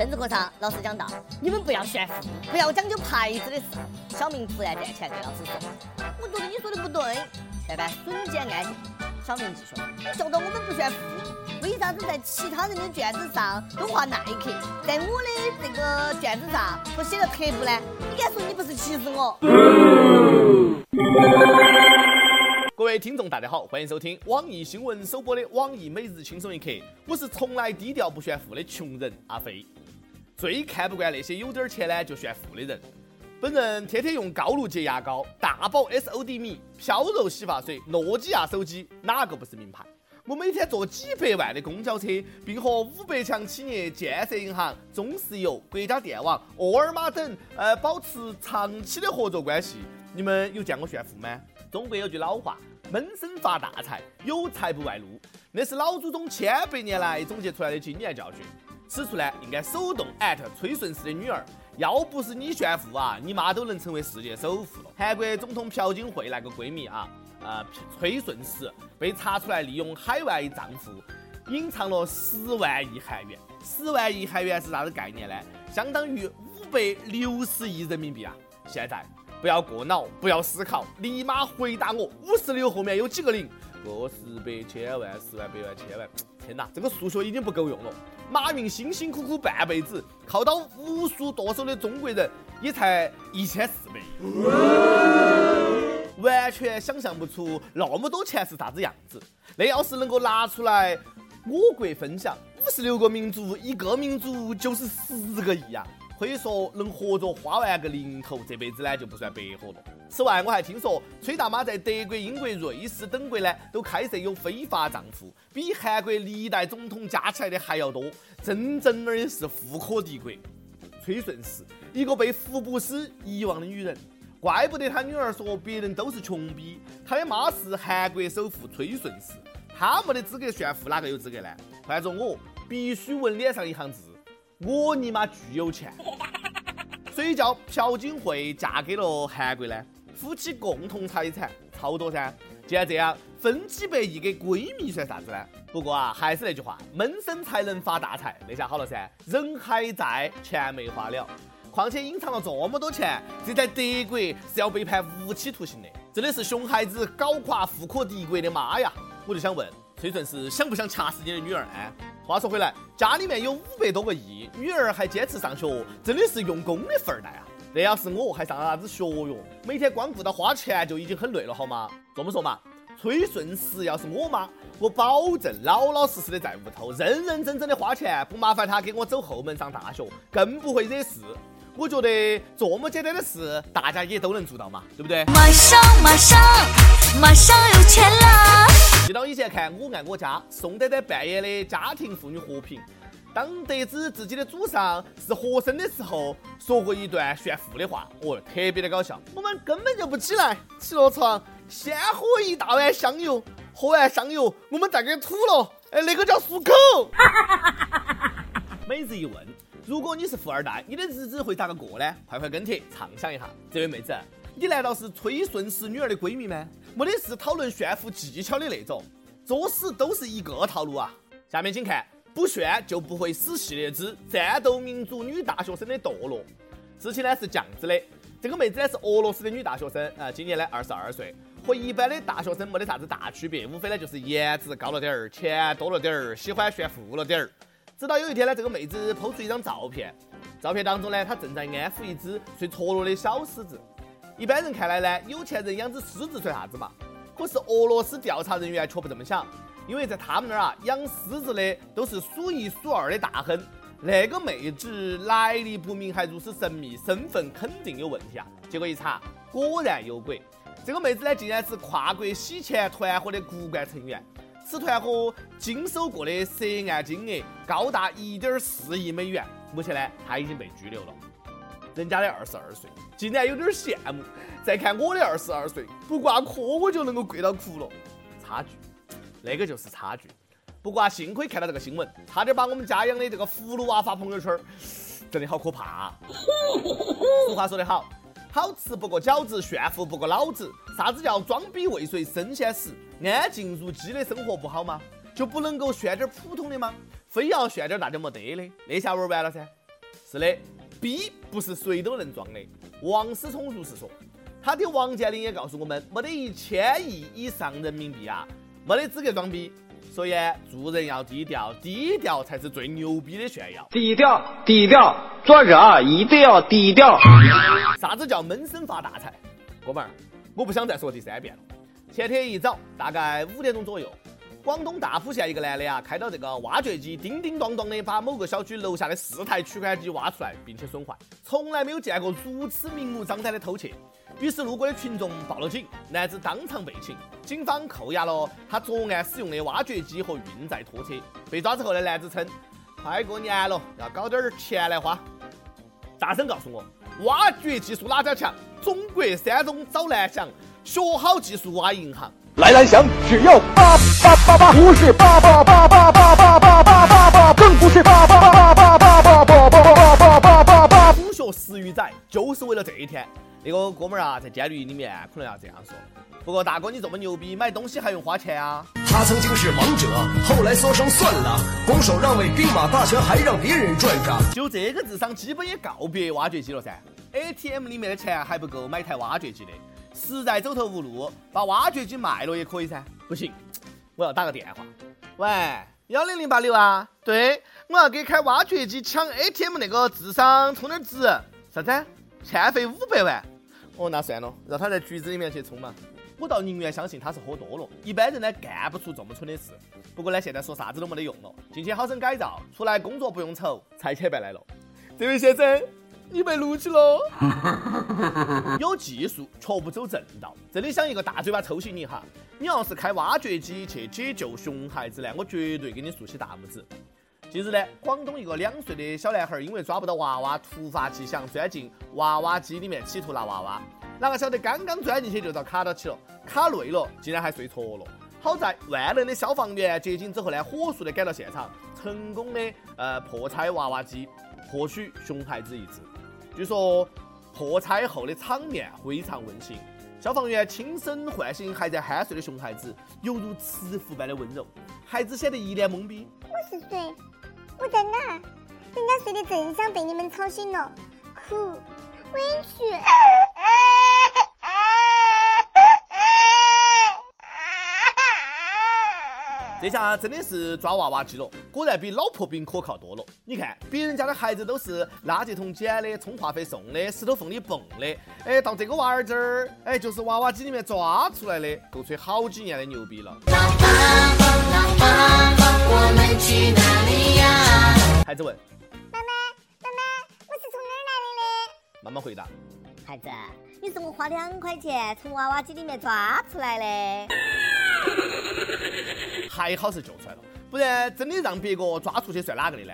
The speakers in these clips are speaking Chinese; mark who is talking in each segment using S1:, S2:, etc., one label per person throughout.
S1: 政治课上老师讲到，你们不要炫富，不要讲究牌子的事。小明突然站起来对老师说：“我觉得你说的不对。”全班瞬间安静。小明继续：“你说到我们不炫富，为啥子在其他人的卷子上都画耐克，在我的这个卷子上都写了特步呢？你敢说你不是歧视我？”
S2: 各位听众，大家好，欢迎收听网易新闻首播的网易每日轻松一刻。我是从来低调不炫富的穷人阿飞，最看不惯那些有点钱呢就炫富的人。本人天天用高露洁牙膏、大宝 SOD 米、飘柔洗发水、诺基亚手机，哪个不是名牌？我每天坐几百万的公交车，并和五百强企业、建设银行、中石油、国家电网、沃尔玛等呃保持长期的合作关系。你们有见过炫富吗？中国有句老话。闷声发大财，有财不外露，那是老祖宗千百年来总结出来的经验教训。此处呢，应该手动艾特崔顺实的女儿，要不是你炫富啊，你妈都能成为世界首富了。韩国总统朴槿惠那个闺蜜啊，呃，崔顺实被查出来利用海外账户隐藏了十万亿韩元。十万亿韩元是啥子概念呢？相当于五百六十亿人民币啊！现在。不要过脑，不要思考，立马回答我。五十六后面有几个零？个十百千万十万百万千万。天哪，这个数学已经不够用了。马云辛辛苦苦半辈子，靠到无数剁手的中国人，也才一千四百亿。完全想象不出那么多钱是啥子样子。那要是能够拿出来，我国分享，五十六个民族，一个民族就是十个亿呀。可以说能活着花完个零头，这辈子呢就不算白活了。此外，我还听说崔大妈在德国、英国、瑞士等国呢都开设有非法账户，比韩国历代总统加起来的还要多，真正的是富可敌国。崔顺实，一个被福布斯遗忘的女人，怪不得他女儿说别人都是穷逼。他的妈是韩国首富崔顺实，他没得资格炫富，哪个有资格呢？换做我，必须纹脸上一行字。我尼玛巨有钱，谁叫朴槿惠嫁给了韩国呢？夫妻共同财产超多噻。既然这样，分几百亿给闺蜜算啥子呢？不过啊，还是那句话，闷声才能发大财。那下好了噻，人还在，钱没花了。况且隐藏了这么多钱，这在德国是要被判无期徒刑的。真的是熊孩子搞垮富可敌国的妈呀！我就想问，崔顺是想不想掐死你的女儿？啊？话说回来，家里面有五百多个亿，女儿还坚持上学，真的是用功的富二代啊！那要是我还上啥子学哟？每天光顾到花钱就已经很累了，好吗？这么说嘛，崔顺实要是我妈，我保证老老实实的在屋头认认真真的花钱，不麻烦她给我走后门上大学，更不会惹事。我觉得这么简单的事，大家也都能做到嘛，对不对？马上马上马上有钱啦！记到以前看《我爱我家》，宋丹丹扮演的家庭妇女和平，当得知自己的祖上是和珅的时候，说过一段炫富的话，哦，特别的搞笑。我们根本就不起来，起了床先喝一大碗香油，喝完香油我们再给吐了，哎，那个叫漱口。每日一问：如果你是富二代，你的日子会咋个过呢？快快跟帖畅想一下。这位妹子，你难道是崔顺实女儿的闺蜜吗？没得事讨论炫富技巧的那种，作死都是一个套路啊！下面请看，不炫就不会死系列之战斗民族女大学生的堕落。事情呢是这样子的，这个妹子呢是俄罗斯的女大学生啊，今年呢二十二岁，和一般的大学生没得啥子大区别，无非呢就是颜值高了点儿，钱多了点儿，喜欢炫富了点儿。直到有一天呢，这个妹子抛出一张照片，照片当中呢，她正在安抚一只睡着了的小狮子。一般人看来呢，有钱人养只狮子算啥子嘛？可是俄罗斯调查人员却不这么想，因为在他们那儿啊，养狮子的都是数一数二的大亨。那个妹子来历不明，还如此神秘，身份肯定有问题啊！结果一查，果然有鬼。这个妹子呢，竟然是跨国洗钱团伙的骨干成员。此团伙经手过的涉案金额高达一点四亿美元。目前呢，她已经被拘留了。人家的二十二岁，竟然有点羡慕。再看我的二十二岁，不挂科我就能够跪到哭了。差距，那个就是差距。不过啊，幸亏看到这个新闻，差点把我们家养的这个葫芦娃发朋友圈，真的好可怕。俗话说得好，好吃不过饺子，炫富不过老子。啥子叫装逼未遂身先死？安静如鸡的生活不好吗？就不能够炫点普通的吗？非要炫点大家没得的，那下玩完了噻。是的，币不是谁都能装的。王思聪如是说。他的王健林也告诉我们，没得一千亿以上人民币啊，没得资格装逼。所以做人要低调，低调才是最牛逼的炫耀。
S3: 低调，低调，做人一定要低调。
S2: 啥子叫闷声发大财？哥们儿，我不想再说第三遍了。前天一早，大概五点钟左右。广东大埔县一个男的啊，开到这个挖掘机，叮叮当当的把某个小区楼下的四台取款机挖出来，并且损坏，从来没有见过如此明目张胆的偷窃。于是路过的群众报了警，男子当场被擒，警方扣押了他作案使用的挖掘机和运载拖车。被抓之后的男子称：“快过年了，要搞点钱来花。”大声告诉我，挖掘技术哪家强？中国山东找蓝翔，学好技术挖银行。
S3: 来蓝翔，只要八八八八，不是八八八八八八八八八八，更不是八八八八八八八八八八八八八。
S2: 苦学十余载，就是为了这一天。那个哥们儿啊，在监狱里面可能要这样说。不过大哥，你这么牛逼，买东西还用花钱啊？
S4: 他曾经是王者，后来说声算了，拱手让位，兵马大权还让别人赚着。
S2: 就这个智商，基本也告别挖掘机了噻。ATM 里面的钱还不够买台挖掘机的。实在走投无路，把挖掘机卖了也可以噻。不行，我要打个电话。喂，幺零零八六啊？对，我要给开挖掘机抢 ATM 那个智商充点值。啥子？欠费五百万？哦，那算了，让他在局子里面去充嘛。我倒宁愿相信他是喝多了，一般人呢干不出这么蠢的事。不过呢，现在说啥子都没得用了，进去好生改造，出来工作不用愁，拆迁办来了。这位先生。你被录取了，有技术却不走正道，真的想一个大嘴巴抽醒你哈！你要是开挖掘机去解救熊孩子呢，我绝对给你竖起大拇指。近日呢，广东一个两岁的小男孩因为抓不到娃娃，突发奇想钻进娃娃机里面企图拿娃娃，哪个晓得刚刚钻进去就遭卡到起了，卡累了，竟然还睡着了。好在万能的消防员接警之后呢，火速的赶到现场，成功的呃破拆娃娃机，获取熊孩子一只。据说破拆后的场面非常温馨，消防员轻声唤醒还在酣睡的熊孩子，犹如慈父般的温柔。孩子显得一脸懵逼。
S5: 我是谁？我在哪儿？人家睡得正香，被你们吵醒了，哭，委屈。
S2: 这下真的是抓娃娃机了，果然比老婆饼可靠多了。你看，别人家的孩子都是垃圾桶捡的，充话费送的，石头缝里蹦的，哎，到这个娃儿这儿，哎，就是娃娃机里面抓出来的，够吹好几年的牛逼了。孩子问：
S5: 妈妈，妈妈，我是从哪儿来的呢？
S2: 妈妈回答：
S1: 孩子，你是我花两块钱从娃娃机里面抓出来的。
S2: 还好是救出来了，不然真的让别个抓出去算哪个的呢？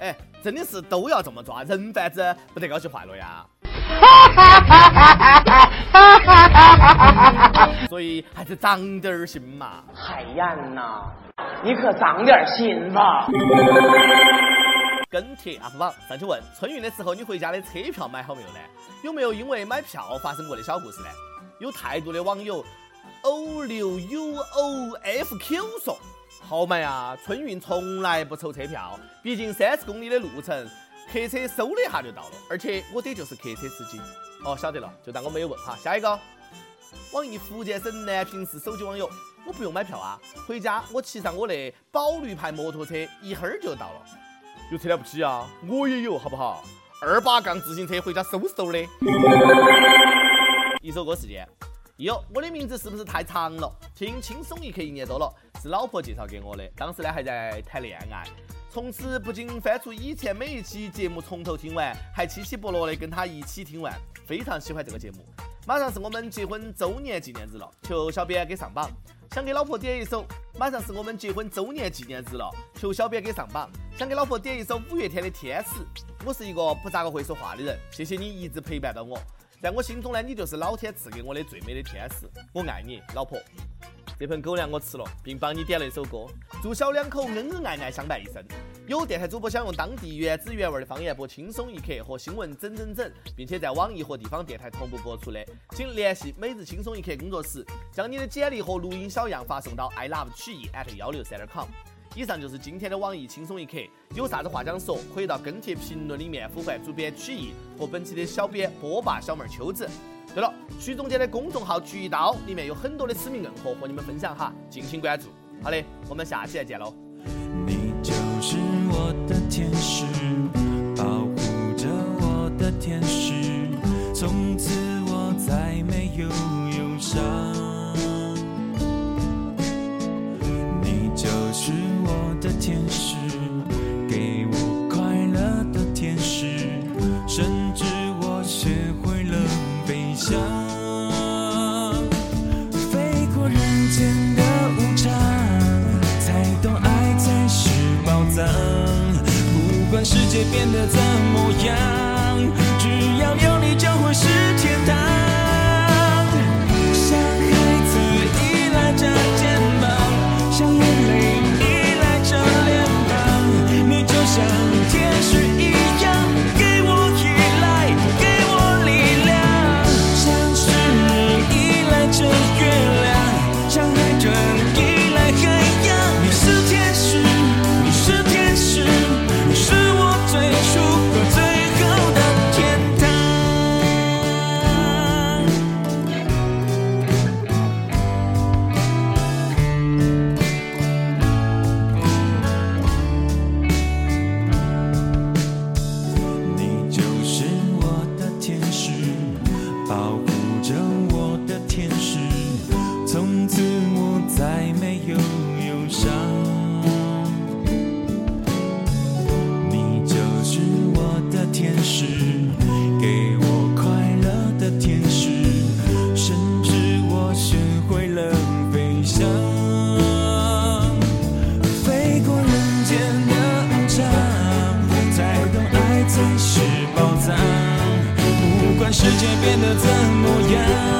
S2: 哎，真的是都要这么抓，人贩子不得高兴坏了呀！所以还是长点心嘛。
S3: 海燕呐，你可长点心吧。
S2: 跟帖 UP 榜上去问：春运的时候你回家的车票买好没有呢？有没有因为买票发生过的小故事呢？有态度的网友。O 六 U O F Q 说：“好买啊，春运从来不愁车票，毕竟三十公里的路程，客车嗖的一下就到了。而且我爹就是客车司机。哦，晓得了，就当我没有问哈。下一个，网易福建省南平市手机网友，我不用买票啊，回家我骑上我的宝绿牌摩托车，一会儿就到了。有车了不起啊？我也有，好不好？二八杠自行车回家嗖嗖的。一首歌时间。”哟，我的名字是不是太长了？听轻松一刻一年多了，是老婆介绍给我的。当时呢还在谈恋爱，从此不仅翻出以前每一期节目从头听完，还七七八落的跟他一起听完，非常喜欢这个节目。马上是我们结婚周年纪念日了，求小编给上榜。想给老婆点一首。马上是我们结婚周年纪念日了，求小编给上榜。想给老婆点一首五月天的《天使》。我是一个不咋个会说话的人，谢谢你一直陪伴到我。在我心中呢，你就是老天赐给我的最美的天使，我爱你，老婆。这盆狗粮我吃了，并帮你点了一首歌，祝小两口恩恩爱爱相伴一生。有电台主播想用当地原汁原味的方言播《轻松一刻》和新闻整整整，并且在网易和地方电台同步播出的，请联系每日轻松一刻工作室，将你的简历和录音小样发送到 i love 曲艺 at 幺六三点 com。以上就是今天的网易轻松一刻，有啥子话想说，可以到跟帖评论里面呼唤主编曲艺和本期的小编波霸小妹秋子。对了，曲总监的公众号“曲一刀”里面有很多的私密硬货和你们分享哈，敬请关注。好的，我们下期再见喽。
S6: 你就是我的天使，保护着我的天使，从此我再没有忧伤。间的无常，才懂爱才是宝藏。不管世界变得怎么样，只要有你就会是世界变得怎么样？